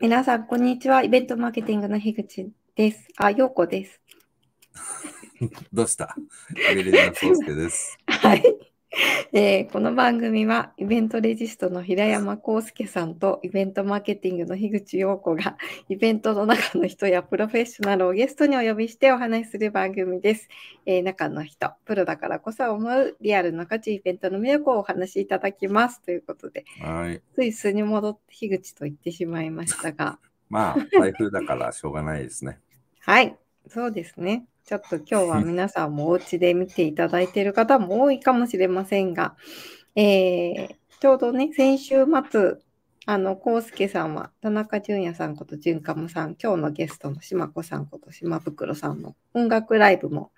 皆さん、こんにちは。イベントマーケティングの樋口です。あ、ようこです。どうした？ベレナソウスケです。はい。えーこの番組はイベントレジストの平山康介さんとイベントマーケティングの樋口陽子が イベントの中の人やプロフェッショナルをゲストにお呼びしてお話しする番組です。えー中の人、プロだからこそ思うリアルな価値イベントの魅力をお話しいただきますということで、はい。つい素に戻って樋口と言ってしまいましたが、まあ、台風だからしょうがないですね。はい、そうですね。ちょっと今日は皆さんもお家で見ていただいている方も多いかもしれませんが、えーちょうどね、先週末、あの、康介さんは田中淳也さんこと淳カムさん、今日のゲストの島子さんこと島袋さんの音楽ライブも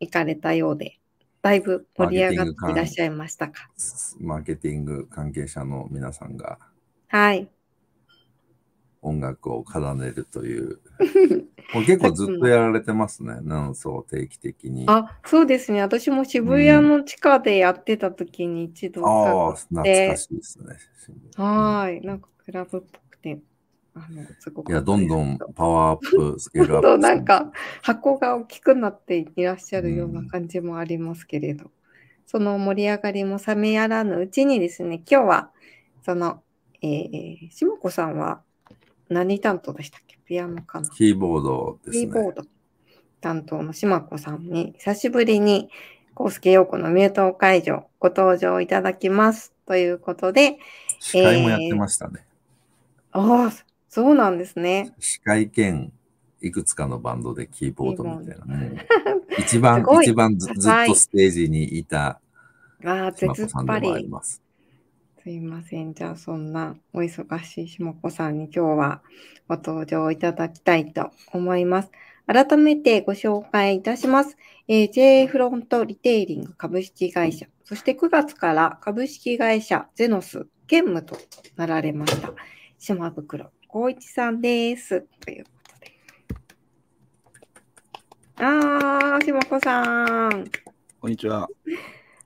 行かれたようで、だいぶ盛り上がっていらっしゃいましたか？マーケティング関係者の皆さんがはい。音楽を奏でるという。もう結構ずっとやられてますね。なんそう定期的に。ああ、そうですね。私も渋谷の地下でやってた時に一度あー、伺懐ってかしいですね。はーい。なんかクラブっぽくて、あの、すごく。いや、どんどんパワーアップ、スケールアップ。どんどんなんか箱が大きくなっていらっしゃるような感じもありますけれど、その盛り上がりも冷めやらぬうちにですね、今日は、その、えー、しもこさんは何担当でしたっけ？ピアノかな？キーボードですね。キーボード担当のしまこさんに久しぶりに、コウスケ陽子のミュート会場ご登場いただきます。ということで、司会もやってましたね。ああ、そうなんですね。司会兼いくつかのバンドでキーボードみたいな。キーもう一番一番ずずっとステージにいたああ、島絶っぱり。す。すいません。じゃあ、そんなお忙しいしもこさんに今日はご登場いただきたいと思います。改めてご紹介いたします。えー J フロントリテイリング株式会社、そして9月から株式会社ゼノス兼務となられました。島袋光一さんです。ということで。あー、島子さん。こんにちは。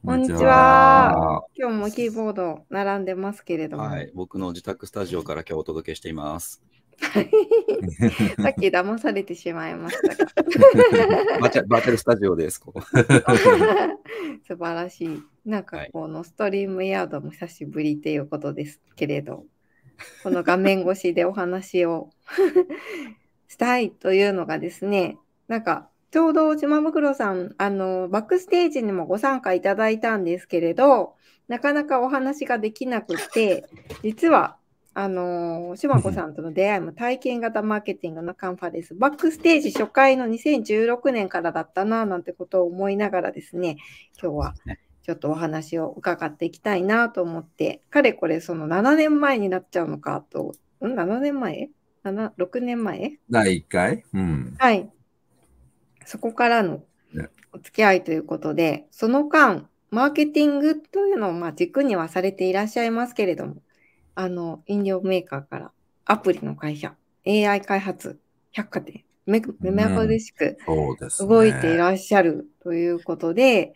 こんにちは。今日もキーボード並んでますけれども。はい、僕の自宅スタジオから今日お届けしています。さっき騙されてしまいましたが。バーチャルスタジオです。ここ 素晴らしい。なんかこのストリームヤードも久しぶりということですけれど、この画面越しでお話をしたいというのがですね、なんかちょうど島袋さん、あの、バックステージにもご参加いただいたんですけれど、なかなかお話ができなくて、実は、あの、島子さんとの出会いも体験型マーケティングのカンファレンス、バックステージ初回の2016年からだったな、なんてことを思いながらですね、今日はちょっとお話を伺っていきたいなと思って、かれこれその7年前になっちゃうのかと、ん ?7 年前 ?7、6年前？第1回？うん。はい。そこからのねお付き合いということで、その間、マーケティングというのをまあ軸にはされていらっしゃいますけれども、あの、飲料メーカーからアプリの会社、AI 開発、百貨店、め目まぐるしく。動いていらっしゃるということで、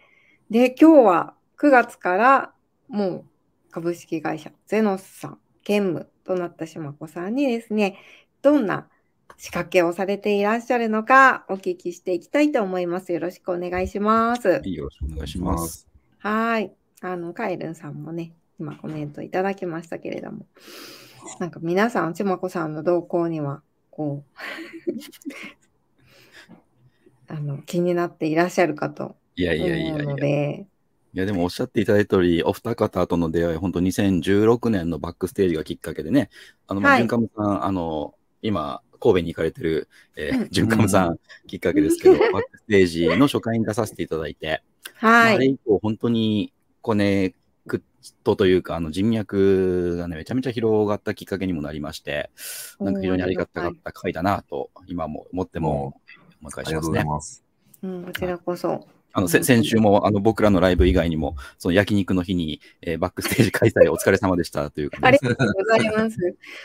で、今日は9月からもう株式会社ゼノスさん兼務となった島子さんにですね、どんな仕掛けをされていらっしゃるのかお聞きしていきたいと思います。よろしくお願いします。よろしくお願いします。はい。あの、カイルンさんもね、今コメントいただきましたけれども、なんか皆さん、ちまこさんの動向には、こう、あの、気になっていらっしゃるかといやいやいやいや。いで、やでもおっしゃっていただいた通り、お二方との出会い、本当2016年のバックステージがきっかけでね、あの、まあ、はいさん、あの、今、神戸に行かれてる、えうんー、ジュンカムさんきっかけですけど、バックステージの初回に出させていただいて、まあはい。あれ以降、本当にコネクトというか、あの人脈がね、めちゃめちゃ広がったきっかけにもなりまして、なんか非常にありがたかった回だなと、今も思っても思い返ありがとうございしますね。うん、こちらこそ。あの、せ先週もあの僕らのライブ以外にも、その焼肉の日に、えーバックステージ開催お疲れ様でしたというか、ありがとうございます。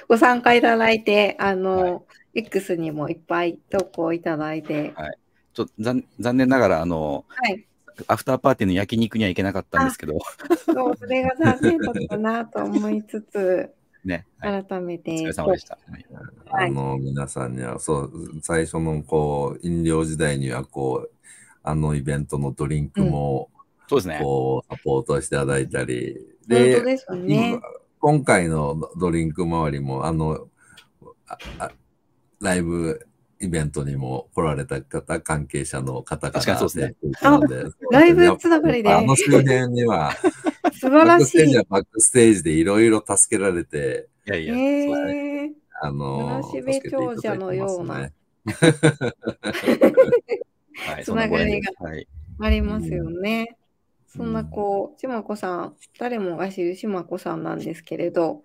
ご参加いただいて、あの、は X にもいっぱい投稿いただいて、ちょっと残残念ながら、あの、はい。アフターパーティーの焼肉には行けなかったんですけど、そう、それが残念だったなと思いつつ、ね。はい、改めて。お疲れ様でした。あの、皆さんには、そう、最初の、こう、飲料時代には、こう、あのイベントのドリンクも、そうですね。こう、サポートしていただいたり、本当ですね。今回のドリンク周りも、あの、ああライブイベントにも来られた方、関係者の方から確かにそうですね。あライブつながりで。あの周辺には、素晴らしい。バックステージはバックステージでいろいろ助けられて、いやいや、へそうあの、村重長者のような。つながりが。ありますよね。そんなこう、島子さん、誰もが知る島子さんなんですけれど、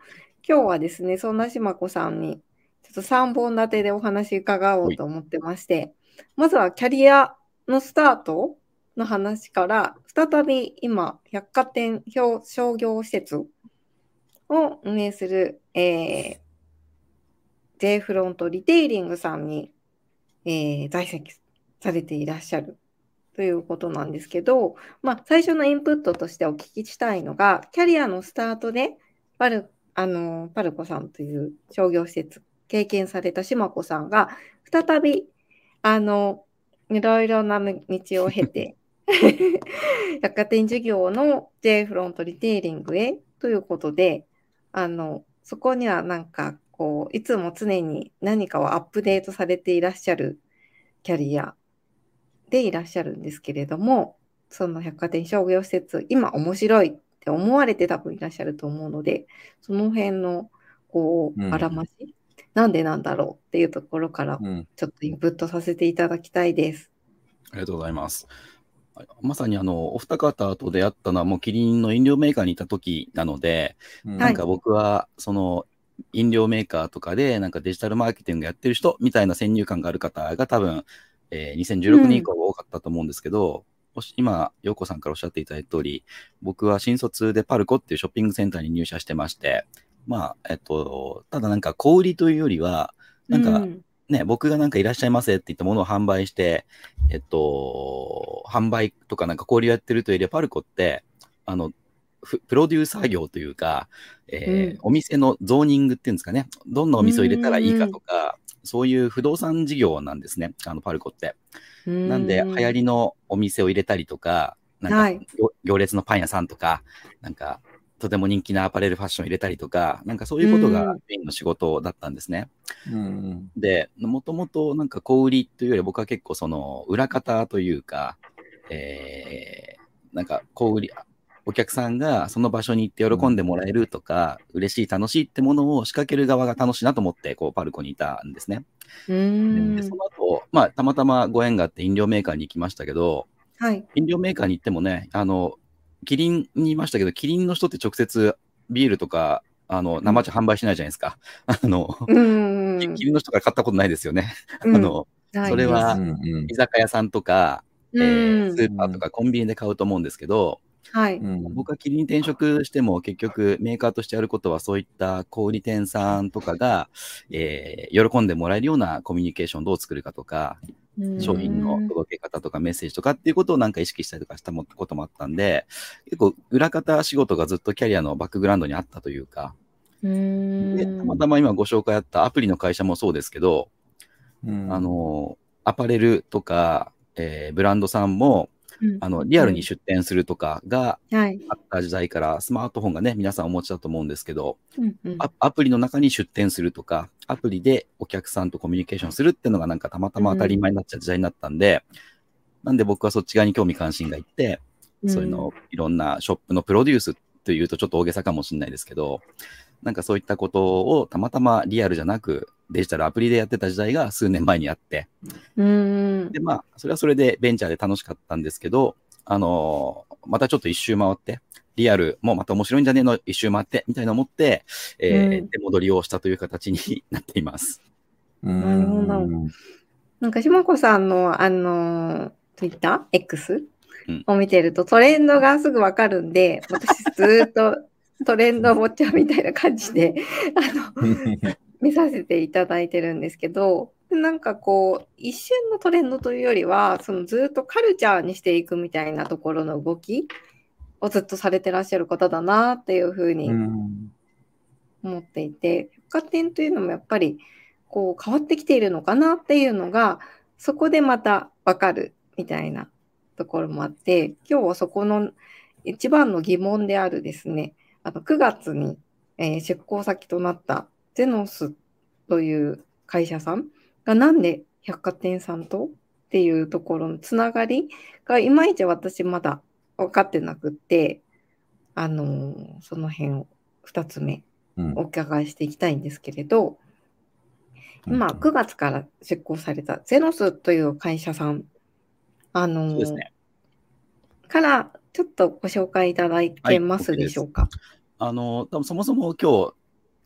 今日はですね、そんな島子さんに、ちょっと3本立てでお話伺おうと思ってまして、まずはキャリアのスタートの話から、再び今、百貨店表商業施設を運営する、えー、J フロントリテイリングさんに、えー在籍されていらっしゃるということなんですけど、まあ、最初のインプットとしてお聞きしたいのが、キャリアのスタートでパルあのパルコさんという商業施設経験された島子さんが、再びあのいろいろな道を経て、百貨店事業の J フロントリテイリングへということで、あのそこにはなんかこういつも常に何かをアップデートされていらっしゃるキャリアでいらっしゃるんですけれども、その百貨店商業施設、今面白いって思われて多分いらっしゃると思うので、その辺のこう、うん。あらまし、なんでなんだろうっていうところから、うんちょっとインプットさせていただきたいです。ありがとうございます。はいまさにあの、お二方と出会ったのはもうキリンの飲料メーカーにいた時なので、うんなんか僕はその飲料メーカーとかでなんかデジタルマーケティングやってる人みたいな先入観がある方が多分、えー2016年以降多かったと思うんですけど、もし今、陽子さんからおっしゃっていただいた通り、僕は新卒でパルコっていうショッピングセンターに入社してまして、まあ、えっと、ただなんか小売りというよりは、なんかうん。ね、僕がなんかいらっしゃいませって言ったものを販売して、えっと、販売とかなんか交流やってるというよりは、パルコって、あの、ふプロデューサー業というか、えーうん。お店のゾーニングっていうんですかね、どんなお店を入れたらいいかとか、そういう不動産事業なんですね、あのパルコって。なんで、流行りのお店を入れたりとか、なんか、はい。行行列のパン屋さんとか、なんか、とても人気なアパレルファッションを入れたりとか、なんかそういうことがうんメインの仕事だったんですね。うんで、もともとなんか小売りというより僕は結構その裏方というか、えー、なんか小売り、お客さんがその場所に行って喜んでもらえるとか、嬉しい、楽しいってものを仕掛ける側が楽しいなと思って、こう、パルコにいたんですね。うんで、その後、まあ、たまたまご縁があって飲料メーカーに行きましたけど、はい。飲料メーカーに行ってもね、あの、キリンにいましたけど、キリンの人って直接ビールとか、あの、生茶販売しないじゃないですか。あの、うん。キキリンの人から買ったことないですよね。うん あの、それは居酒屋さんとか、えうんースーパーとかコンビニで買うと思うんですけど、はい。うん僕はキリンに転職しても結局メーカーとしてやることはそういった小売店さんとかが、えー喜んでもらえるようなコミュニケーションをどう作るかとか、商品の届け方とかメッセージとかっていうことをなんか意識したりとかしたもこともあったんで、結構裏方仕事がずっとキャリアのバックグラウンドにあったというか、うん。でたまたま今ご紹介あったアプリの会社もそうですけど、うん。あの、アパレルとか、えーブランドさんも、うんあの、リアルに出店するとかがはい。あった時代から、スマートフォンがね、皆さんお持ちだと思うんですけど、アアプリの中に出店するとか、アプリでお客さんとコミュニケーションするっていうのがなんかたまたま当たり前になっちゃう時代になったんで、なんで僕はそっち側に興味関心がいって、そういうのをいろんなショップのプロデュースというとちょっと大げさかもしれないですけど、なんかそういったことをたまたまリアルじゃなくデジタルアプリでやってた時代が数年前にあって、うん。で、まあ、それはそれでベンチャーで楽しかったんですけど、あのーまたちょっと一周回って、リアルもまた面白いんじゃねえの一周回って、みたいな思って、えーうん。出戻りをしたという形になっています。うんなるほど。なんか、島子さんの、あの、Twitter、X うん。を見てると、トレンドがすぐわかるんで、私ずーっとトレンドウォッチャーみたいな感じで、あの、見させていただいてるんですけど、なんかこう、一瞬のトレンドというよりは、そのずっとカルチャーにしていくみたいなところの動きをずっとされてらっしゃる方だなっていうふうにうん。思っていて、百貨店というのもやっぱりこう変わってきているのかなっていうのが、そこでまたわかるみたいなところもあって、今日はそこの一番の疑問であるですね、あの9月に、えー、出向先となったゼノスという会社さんがなんで百貨店さんとっていうところのつながりがいまいち私まだ分かってなくって、あのー、その辺を2つ目お伺いしていきたいんですけれど、うん、今9月から出向されたゼノスという会社さん、あのーね、からちょっとご紹介いただけますでしょうか？はい、あのそもそも今日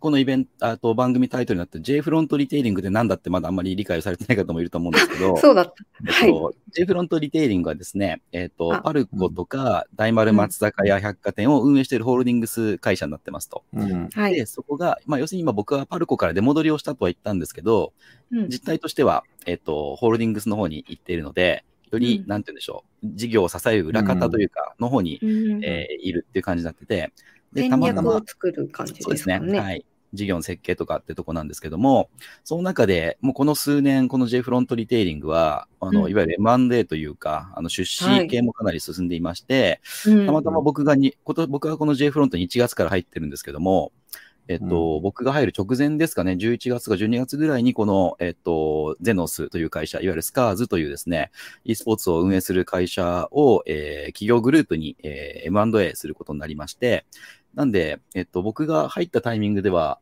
このイベント、あと番組タイトルになって J フロントリテイリングって何だってまだあんまり理解されてない方もいると思うんですけど、そうだった。えっと、はい、J フロントリテイリングはですね、えっと、パルコとか大丸松坂屋百貨店を運営しているホールディングス会社になってますと。うん、で、そこが、まあ要するに今僕はパルコから出戻りをしたとは言ったんですけど、うん、実態としては、えっと、ホールディングスの方に行っているので、より、なんて言うんでしょう、事業を支える裏方というか、の方に、うん、えー、いるっていう感じになってて、で、たまたま。作る感じですね。そうですね。はい。事業の設計とかってとこなんですけども、その中で、もうこの数年、この J フロントリテイリングは、あの、うん、いわゆる M&A というか、あの、出資系もかなり進んでいまして、はい、たまたま僕がに、こと、僕がこの J フロントに1月から入ってるんですけども、えっと、うん、僕が入る直前ですかね、11月か12月ぐらいに、この、えっと、ゼノスという会社、いわゆるスカーズというですね、e スポーツを運営する会社を、えー、企業グループに、えー、M&A することになりまして、なんで、えっと、僕が入ったタイミングでは、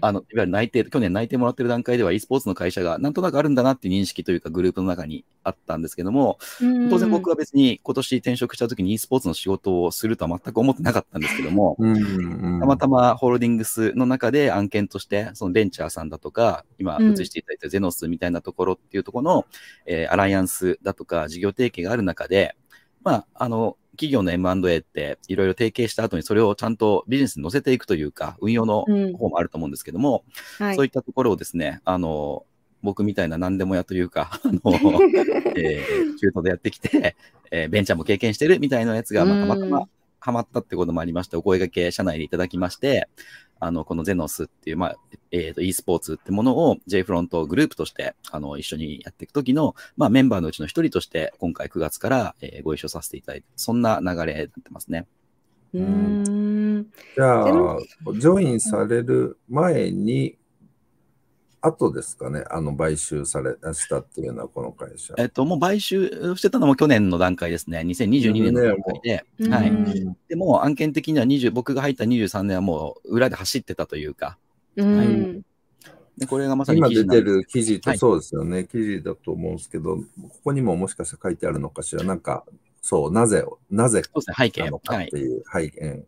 あの、いわゆる内定、去年内定もらってる段階では e スポーツの会社がなんとなくあるんだなっていう認識というかグループの中にあったんですけども、当然僕は別に今年転職した時に e スポーツの仕事をするとは全く思ってなかったんですけども、たまたまホールディングスの中で案件として、そのベンチャーさんだとか、今映していただいたゼノスみたいなところっていうところの、えー、アライアンスだとか事業提携がある中で、まあ、あの、企業の M&A っていろいろ提携した後にそれをちゃんとビジネスに乗せていくというか、運用の方もあると思うんですけども、うんはい、そういったところをですね、あの、僕みたいな何でもやというか、あの、えー、中途でやってきて、えー、ベンチャーも経験してるみたいなやつが、まあ、たまたまハマったってこともありまして、お声掛け社内でいただきまして、あの、このゼノスっていう、まあ、えっ、ー、と、e スポーツってものを J フロントグループとして、あの、一緒にやっていくときの、まあ、メンバーのうちの一人として、今回9月から、えー、ご一緒させていただいて、そんな流れになってますね。うん。じゃあ、ジョインされる前に、後ですかね、あの買収されしたっていうのは、この会社。えっと、もう買収してたのも去年の段階ですね、2022年の段階で。はい、でも、案件的には20、僕が入った23年はもう裏で走ってたというか。はい、でこれがまさに今出てる記事とそうですよね、はい、記事だと思うんですけど、ここにももしかしたら書いてあるのかしら、なんか、そう、なぜ、なぜそうですね、背景のかっていう背景。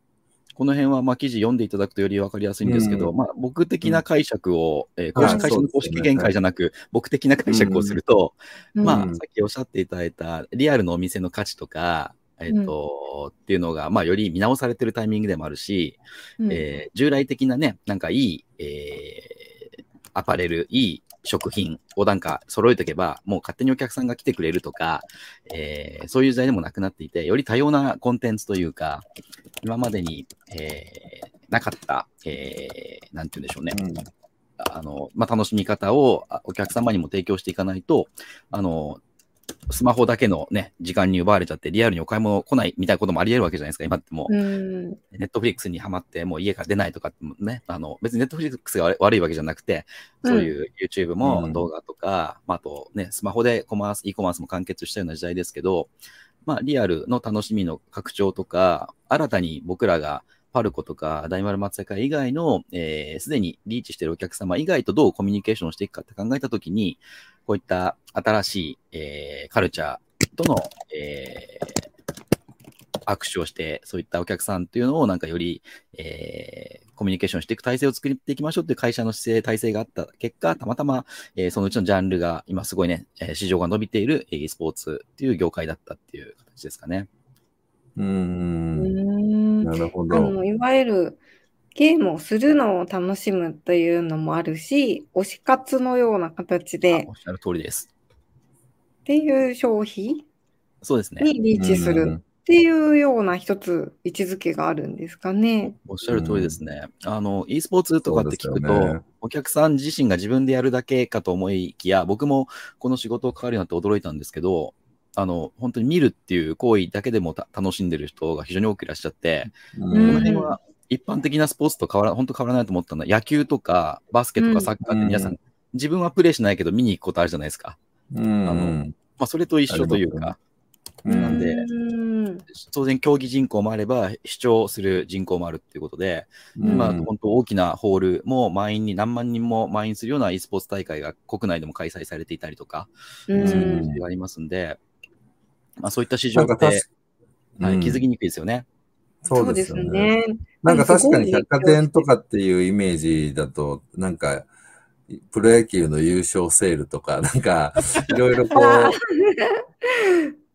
この辺はまあ記事読んでいただくとより分かりやすいんですけど、うん、まあ、僕的な解釈を、うん、えー、公式会社の公式見解じゃなく、僕的な解釈をすると、うん、まあ、さっきおっしゃっていただいたリアルのお店の価値とか、えっ、ー、と、っていうのが、まあ、より見直されてるタイミングでもあるし、えー、従来的なね、なんかいい、えー、アパレル、いい食品をなんか揃えておけば、もう勝手にお客さんが来てくれるとか、えー、そういう時代でもなくなっていて、より多様なコンテンツというか、今までに、えー、なかった、えー、なんて言うんでしょうね。うん、あの、まあ、楽しみ方をお客様にも提供していかないと、あの、スマホだけのね、時間に奪われちゃって、リアルにお買い物来ないみたいなこともあり得るわけじゃないですか、今ってもう。ネットフリックスにはまって、もう家から出ないとかね、あの、別にネットフリックスが悪いわけじゃなくて、そういう YouTube も動画とか、うん、まあ、あとね、スマホでコマース、e コマースも完結したような時代ですけど、まあ、リアルの楽しみの拡張とか、新たに僕らがパルコとか大丸松坂以外の、えー、すでにリーチしているお客様以外とどうコミュニケーションしていくかって考えたときに、こういった新しい、えー、カルチャーとの、えー、握手をして、そういったお客さんっていうのをなんかより、えー、コミュニケーションしていく体制を作っていきましょうっていう会社の姿勢、体制があった結果、たまたま、えー、そのうちのジャンルが今すごいね、え、市場が伸びている e スポーツっていう業界だったっていう形ですかね。うん。なるほど。あのいわゆるゲームをするのを楽しむというのもあるし、推し活のような形で。おっしゃる通りです。っていう消費そうですね。にリーチするっっていうような一つ位置づけがあるんですかね。おっしゃる通りですね。あの、e スポーツとかって聞くと、ねお客さん自身が自分でやるだけかと思いきや、僕もこの仕事を変わるようになって驚いたんですけど、あの、本当に見るっていう行為だけでもた楽しんでる人が非常に多くいらっしゃって、うこうんの辺は一般的なスポーツと変わら、本当変わらないと思ったのは、野球とかバスケとかサッカーって皆さん、うん自分はプレイしないけど見に行くことあるじゃないですか。うん。あのまあ、それと一緒というか、うんなんでうん。当然競技人口もあれば、視聴する人口もあるっていうことで、うん。まあ、本当大きなホールも満員に何万人も満員するような e スポーツ大会が国内でも開催されていたりとか、うん。そういう事情がありますんで、まあ、そういった市場なんかって、はい、気づきにくいですよね。そうですよね。。なんか確かに百貨店とかっていうイメージだと、なんか、プロ野球の優勝セールとか、なんか、いろいろこう、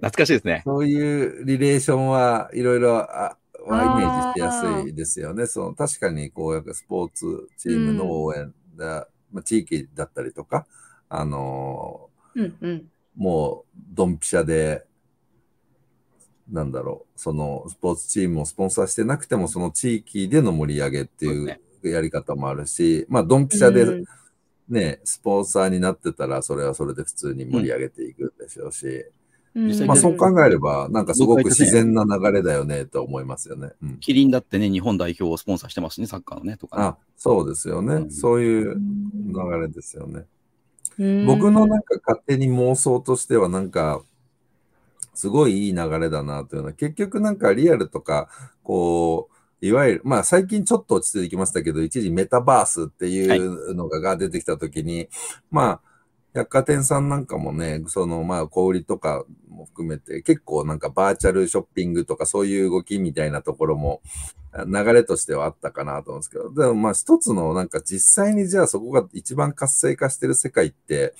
懐かしいですね。そういうリレーションはいろいろあはイメージしやすいですよね。その確かにこうやスポーツチームの応援だ、まあ、地域だったりとか、あのうんうんーもうドンピシャで、なんだろう、そのスポーツチームをスポンサーしてなくても、その地域での盛り上げっていそうやり方もあるし、まあドンピシャでうん。ね、スポンサーになってたら、それはそれで普通に盛り上げていくでしょうし、実際まあそうか考えれば、なんかすごく自然な流れだよねと思いますよね。うん、キリンだってね、日本代表をスポンサーしてますね、サッカーのね、とかね、あ、そうですよね。うん。そういう流れですよね。僕のなんか勝手に妄想としてはなんか、すごいいい流れだなというのは、結局なんかリアルとか、こう、いわゆる、まあ最近ちょっと落ち着いてきましたけど、一時メタバースっていうのが出てきたときに、まあ、百貨店さんなんかもね、そのまあ小売りとかも含めて結構なんかバーチャルショッピングとかそういう動きみたいなところも流れとしてはあったかなと思うんですけど、でもまあ一つのなんか実際にじゃあそこが一番活性化してる世界って、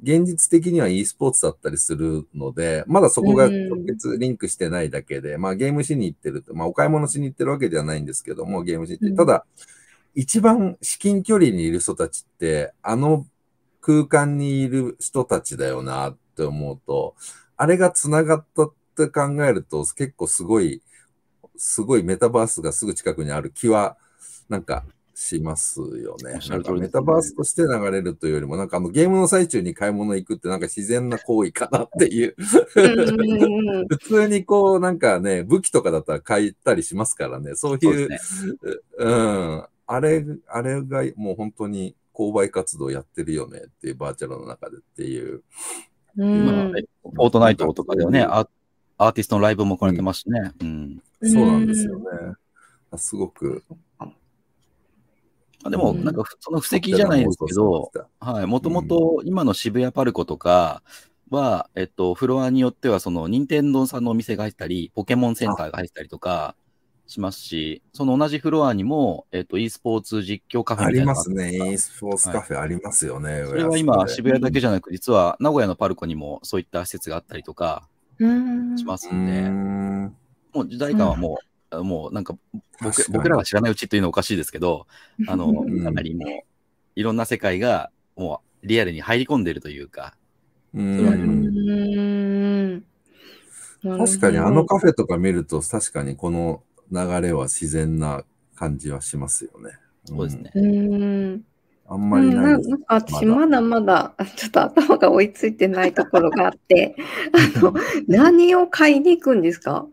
現実的には e スポーツだったりするので、まだそこが直結リンクしてないだけで、まあゲームしに行ってると、まあお買い物しに行ってるわけではないんですけども、ゲームしに行って、うん。ただ、一番至近距離にいる人たちって、あの空間にいる人たちだよなって思うと、あれが繋がったって考えると、結構すごい、すごいメタバースがすぐ近くにある気は、なんか、しますよねなんかメタバースとして流れるというよりも、なんかあのゲームの最中に買い物行くってなんか自然な行為かなっていう。普通にこうなんかね、武器とかだったら買ったりしますからね。そういう、ですね。うん。あれ、あれがもう本当に購買活動やってるよねっていうバーチャルの中でっていう。フォートナイトとかではね、アーアーティストのライブも行われてますしね。うんそうなんですよね。すごく。まあでも、うんなんか、その布石じゃないですけど、はい、もともと今の渋谷パルコとかは、えっと、フロアによっては、その、任天堂さんのお店が入ったり、ポケモンセンターが入ったりとかしますし、その同じフロアにも、えっと、e スポーツ実況カフェありますね。e スポーツカフェありますよね。それは今、渋谷だけじじゃなく、実は名古屋のパルコにもそういった施設があったりとかうん。しますうんで、ーん。もう時代感はもう、もうなんか僕僕らが知らないうちっていうのはおかしいですけど、あの、うんかなりもう、いろんな世界がもうリアルに入り込んでるというか、うれはありますんうん確かにあのカフェとか見ると、確かにこの流れは自然な感じはしますよね。そうですね。うんあんまりない。うん、なんか私まだまだちょっと頭が追いついてないところがあって あの何を買いに行くんですか？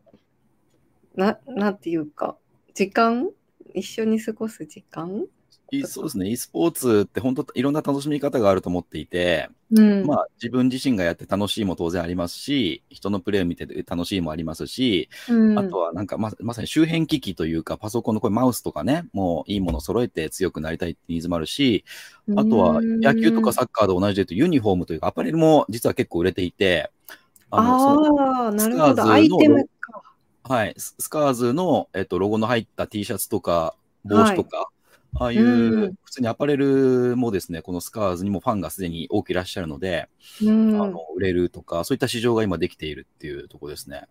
ななんていうか時間？一緒に過ごす時間？いそうですね、e スポーツって本当いろんな楽しみ方があると思っていて、うん、まあ自分自身がやって楽しいも当然ありますし、人のプレイを見て楽しいもありますし、うん、あとはなんかままさに周辺機器というか、パソコンのこれマウスとかね、もういいものを揃えて強くなりたいってニーズもあるし、あとは野球とかサッカーと同じで言うとユニフォームというかアパレルも実は結構売れていて、あのあーなるほど。スカーズのアイテムか。はい、ススカーズの、えっと、ロゴの入った T シャツとか帽子とか、ああいううん普通にアパレルもですね、このスカーズにもファンがすでに多くいらっしゃるので、うんあの売れるとか、そういった市場が今できているっていうところですね。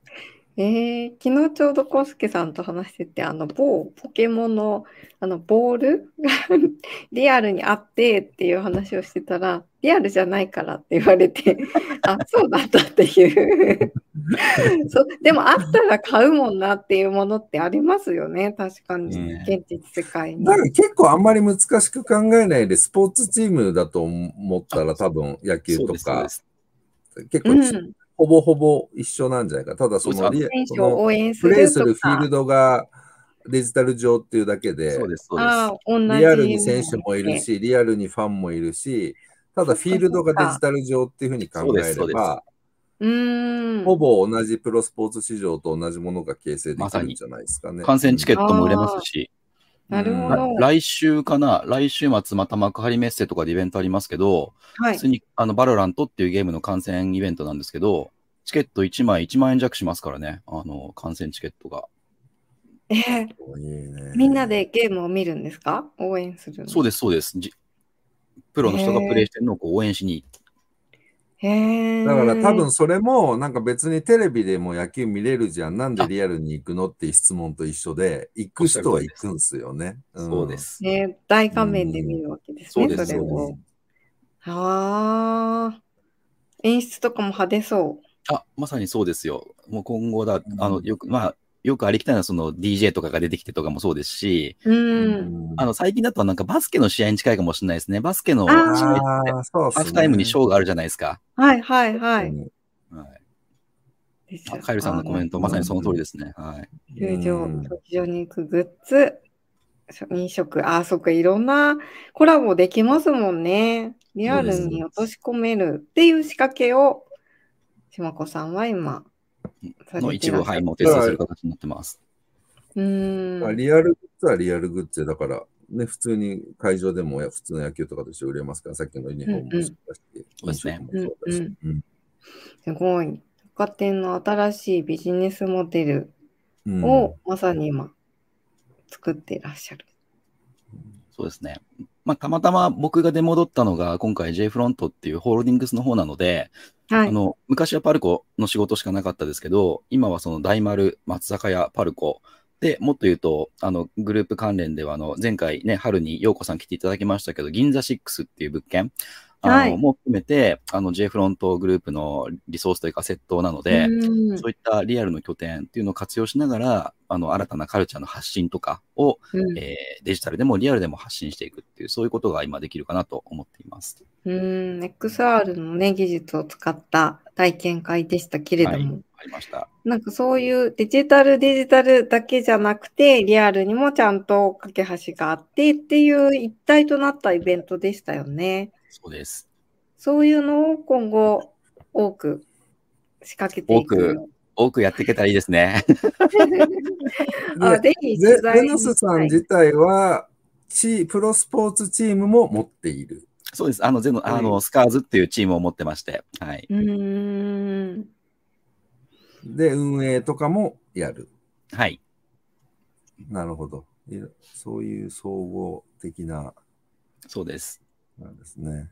えー、昨日ちょうどコウスケさんと話してて、あの某ポケモンのあのボール？が リアルにあってっていう話をしてたら、リアルじゃないからって言われて、あ、そうだったっていう。そう。でもあったら買うもんなっていうものってありますよね、確かに、現実世界に。だから結構あんまり難しく考えないで、スポーツチームだと思ったら多分野球とか、結構、うんほぼほぼ一緒なんじゃないか。ただそのリそのプレイするフィールドがデジタル上っていうだけで、そうですそうです。リアルに選手もいるし、リアルにファンもいるし、ただフィールドがデジタル上っていうふうに考えれば、うん。ほぼ同じプロスポーツ市場と同じものが形成できるんじゃないですかね。観戦チケットも売れますし。なるほど。来週かな？来週末また幕張メッセとかでイベントありますけど、はい、普通にあの VALORANT っていうゲームの観戦イベントなんですけど、チケット1枚1万円弱しますからね、あの、観戦チケットが。えー、みんなでゲームを見るんですか？応援するそうです、そうです。プロの人がプレイしてるのをこう応援しにへだから多分それもなんか別にテレビでも野球見れるじゃん。なんでリアルに行くのっていう質問と一緒で、行く人は行くんすよね。うん、そうです。ね、大画面で見るわけですね、うん、それを。ああ。演出とかも派手そう。あ、まさにそうですよ。もう今後だ、あの、よく、まあ、よくありきたいのはその DJ とかが出てきてとかもそうですし、うん、あの最近だとなんかバスケの試合に近いかもしれないですね。バスケの試合ってハーフタイムにショーがあるじゃないですか。はいはいはい。はいカエルさんのコメント、まさにその通りですね。はい。球場、球場に行くグッズ、飲食、あ、そっか、いろんなコラボできますもんね。リアルに落とし込めるっていう仕掛けを島子さんは今、の一部、はい、もう提出する形になってます。うん。リアルグッズはリアルグッズだから、ね、普通に会場でも普通の野球とかとして売れますから、さっきのユニフォームもそうだし、そうですね。すごい。百貨店の新しいビジネスモデルをまさに今作っていらっしゃる。そうですね。まあ、たまたま僕が出戻ったのが、今回 J フロントっていうホールディングスの方なので、はい、あの昔はパルコの仕事しかなかったですけど、今はその大丸、松坂屋、パルコ、で、もっと言うと、あの、グループ関連では、あの、前回ね、春に陽子さん来ていただきましたけど、銀座6っていう物件、あの、はい、も含めて、あの、J フロントグループのリソースというか、窃盗なので、そういったリアルの拠点っていうのを活用しながら、あの、新たなカルチャーの発信とかを、うん、えー、デジタルでもリアルでも発信していくっていう、そういうことが今できるかなと思っています。うん、XR のね、技術を使った体験会でしたけれども、はい、ありました。なんかそういうデジタルデジタルだけじゃなくて、リアルにもちゃんと架け橋があってっていう一体となったイベントでしたよね。そうです。そういうのを今後多く仕掛けていく。多く、多くやっていけたらいいですね。あぜひゼノスさん自体は、チプロスポーツチームも持っている。そうです。あの、ゼノ、あの、スカーズっていうチームを持ってまして。はい。うん。で、運営とかもやる。はい。なるほど。そういう総合的な。そうです。なんですね。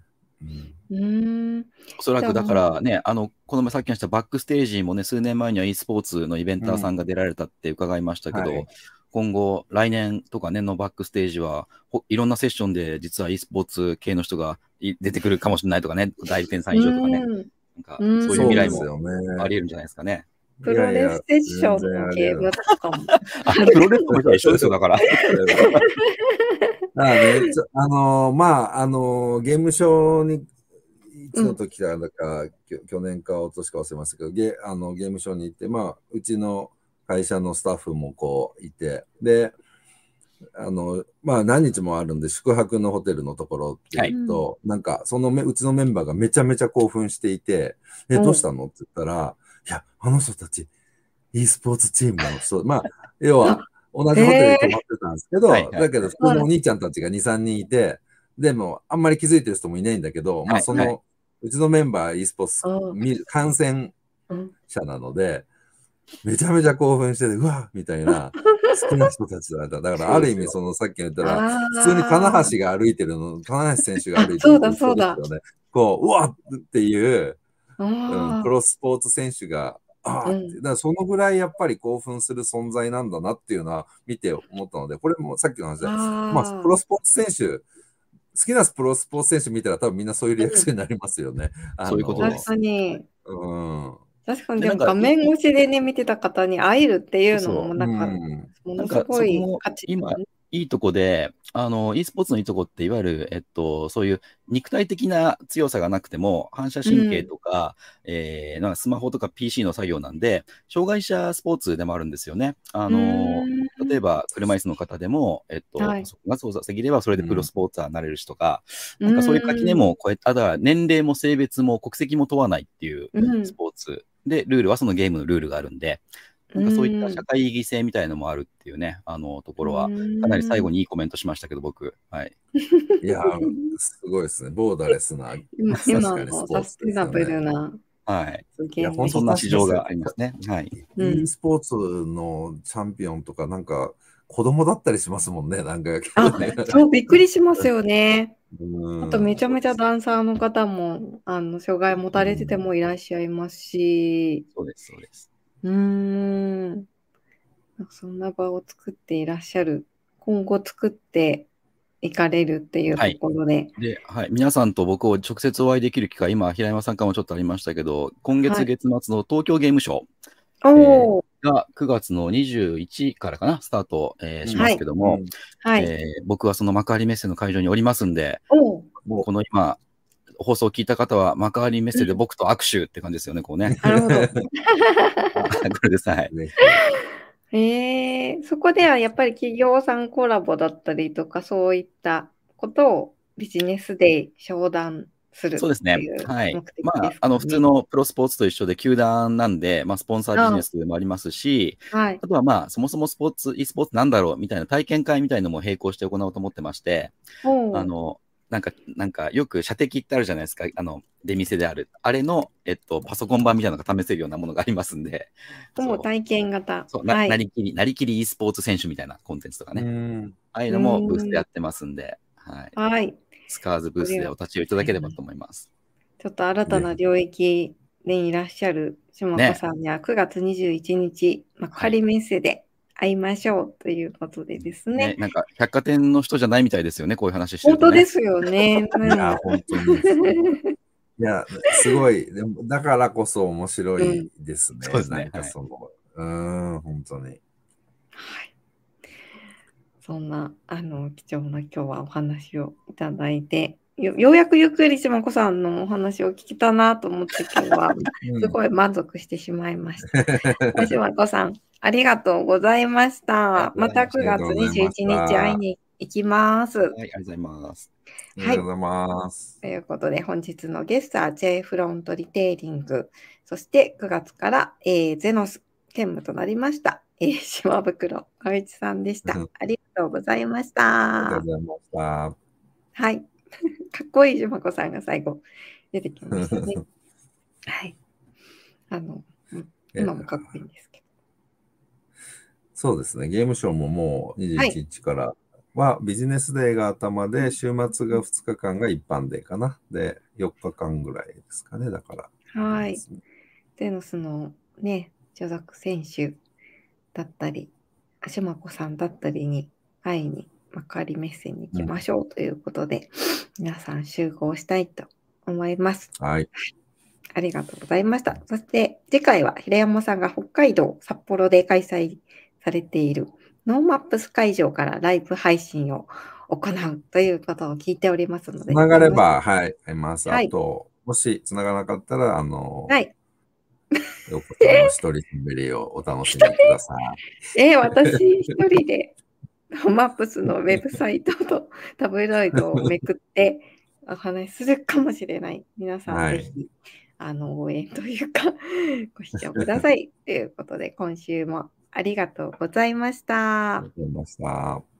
うん、おそらくだからね、あの、この前さっきのしたバックステージもね、数年前には e スポーツのイベンターさんが出られたって伺いましたけど、うんはい、今後、来年とか年のバックステージは、いろんなセッションで実は e スポーツ系の人が出てくるかもしれないとかね、代理店さん以上とかね、なんかそういう未来もあり得るんじゃないですかね。プロレスセッションのゲームとかも。あ、プロレスも一緒ですよ、だから。あね、あのー、まあ、あのー、ゲームショーに、いつの時からだか、うん、去年かお年か忘れましたけど、ゲあのゲームショーに行って、まあ、うちの会社のスタッフもこういて、で、あの、まあ何日もあるんで、宿泊のホテルのところって言うと、はい、なんか、そのめ、うちのメンバーがめちゃめちゃ興奮していて、え、どうしたの？って言ったら、いや、あの人たち、e スポーツチームの人、まあ、要は、同じホテルに泊まってたんですけど、だけど、普通のお兄ちゃんたちが2、3人いて、でも、あんまり気づいてる人もいないんだけど、まあ、その、うちのメンバー e スポーツ観戦者なので、めちゃめちゃ興奮してて、うわみたいな、好きな人たちだった。だから、ある意味、その、さっき言ったら、普通に金橋が歩いてるの、金橋選手が歩いてるの、そうだ、そうだ。こう、うわっていう、うん、プロスポーツ選手がああ、うん。だからそのぐらいやっぱり興奮する存在なんだなっていうのは見て思ったので、これもさっきの話で、あまあ、プロスポーツ選手、好きなプロスポーツ選手見たら多分みんなそういうリアクションになりますよね。あ のそういうことです確かに。うん。確かに、でも画面越しでね、見てた方に会えるっていうのも、なんか、うん。ものすごい価値。今いいとこで、あの、e スポーツのいいとこって、いわゆる、えっと、そういう肉体的な強さがなくても、反射神経とか、えーなんかスマホとか PC の作業なんで、障害者スポーツでもあるんですよね。あの、例えば、車椅子の方でも、えっと、はい。そこが操作できれば、それでプロスポーツァーになれるしとか、ばなんかそういう垣根も超えた、だ年齢も性別も国籍も問わないっていううん。スポーツ。で、ルールはそのゲームのルールがあるんで、なんかそういった社会意義性みたいのもあるっていうね、あのところは、かなり最後に。にいいコメントしましたけど、僕。はい。いや、すごいですね。ボーダレスな。今確かに今のサステナブルなはい。いや本当そんな市場がありますね。はい。うん e スポーツのチャンピオンとか、なんか、子供だったりしますもんね、なんか。あ、そう、びっくりしますよね。うんあとめちゃめちゃダンサーの方も、あの、障害持たれててもいらっしゃいますし、そうです、そうです。うーん。そんな場を作っていらっしゃる。今後作っていかれるっていうところで。で、はい。皆さんと僕を直接お会いできる機会、今、平山さんからもちょっとありましたけど、今はい月月末の東京ゲームショおお、ーが9月の21からかな、スタート、えーしますけども、はい。えー僕はその幕張メッセの会場におりますんで、もこの今、放送を聞いた方は、幕張メッセで僕と握手って感じですよね、こうね。なるほど。これです、はい。う、ね、えー、そこではやっぱり企業さんコラボだったりとか、そういったことをビジネスで商談するそうですねっていう。はいまあ、あの、普通のプロスポーツと一緒で、球団なんで、まあ、スポンサービジネスもありますし、はい。あとはまあ、そもそもスポーツ、e スポーツなんだろうみたいな体験会みたいのも並行して行おうと思ってまして、あの、なんか、なんか、よく射的ってあるじゃないですか。あの、出店である。あれの、えっと、パソコン版みたいなのが試せるようなものがありますんで。もう体験型。そう、な、はいなりきり、なりきり e スポーツ選手みたいなコンテンツとかね。うんああいうのもブースでやってますんで、はい。はい。スカーズブースでお立ち寄りいただければと思います。ちょっと新たな領域でいらっしゃる島子さんには9月21日、幕張メッセで会いましょうということでですね。ね、なんか、百貨店の人じゃないみたいですよね、こういう話してると、ね。本当ですよね。いや、本当に。いや、すごい。でもだからこそ面白いですね。そうですねなんかその、うーん、本当に。はい。そんな、あの、貴重な今日はお話をいただいて、よようやくゆっくり島子さんのお話を聞けたなと思って今日はすごい満足してしまいました。島子さん、ありがとうございました。また9月21日会いに行きます。はい、ありがとうございます。ありがとうございます。ということで、本日のゲストは J フロントリテイリング、そして9月から、えーゼノス兼務となりました、えー、島袋小一さんでしたうん。ありがとうございましありがとた。うございました。はい。かっこいい島子さんが最後出てきましたね。はい。あの、うん今もかっこいいんですけど。そうですね。ゲームショーももう21日からは、ビジネスデーが頭で、週末が2日間が一般デーかな。で、4日間ぐらいですかね。だから。はい。ゼノスのね、所属選手だったり、島子さんだったりに会いに幕張メッセに行きましょうということで、皆さん集合したいと思います。はい。ありがとうございました。そして次回は平山さんが北海道札幌で開催されている NoMaps 会場からライブ配信を行うということを聞いておりますので。つながれば、はい、会います。はいあと、もしつながらなかったら、あの、はい。お一人喋りをお楽しみください。えー私一人でマップスのウェブサイトと タブロイドをめくってお話しするかもしれない。皆さはいんぜひ、あの応援というか ご視聴ください。ということで今週もありがとうございましたありがとうございました。